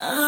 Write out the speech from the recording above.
Ah.